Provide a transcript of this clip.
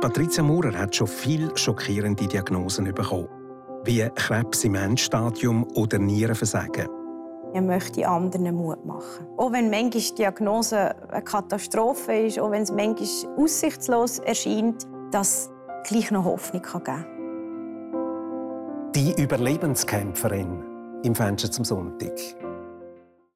Patricia Maurer hat schon viele schockierende Diagnosen bekommen, wie Krebs im Endstadium oder Nierenversagen. Ich möchte anderen Mut machen. Auch wenn manchmal die Diagnose eine Katastrophe ist, auch wenn es manchmal aussichtslos erscheint, dass es gleich noch Hoffnung geben kann. Die Überlebenskämpferin im Fenster zum Sonntag.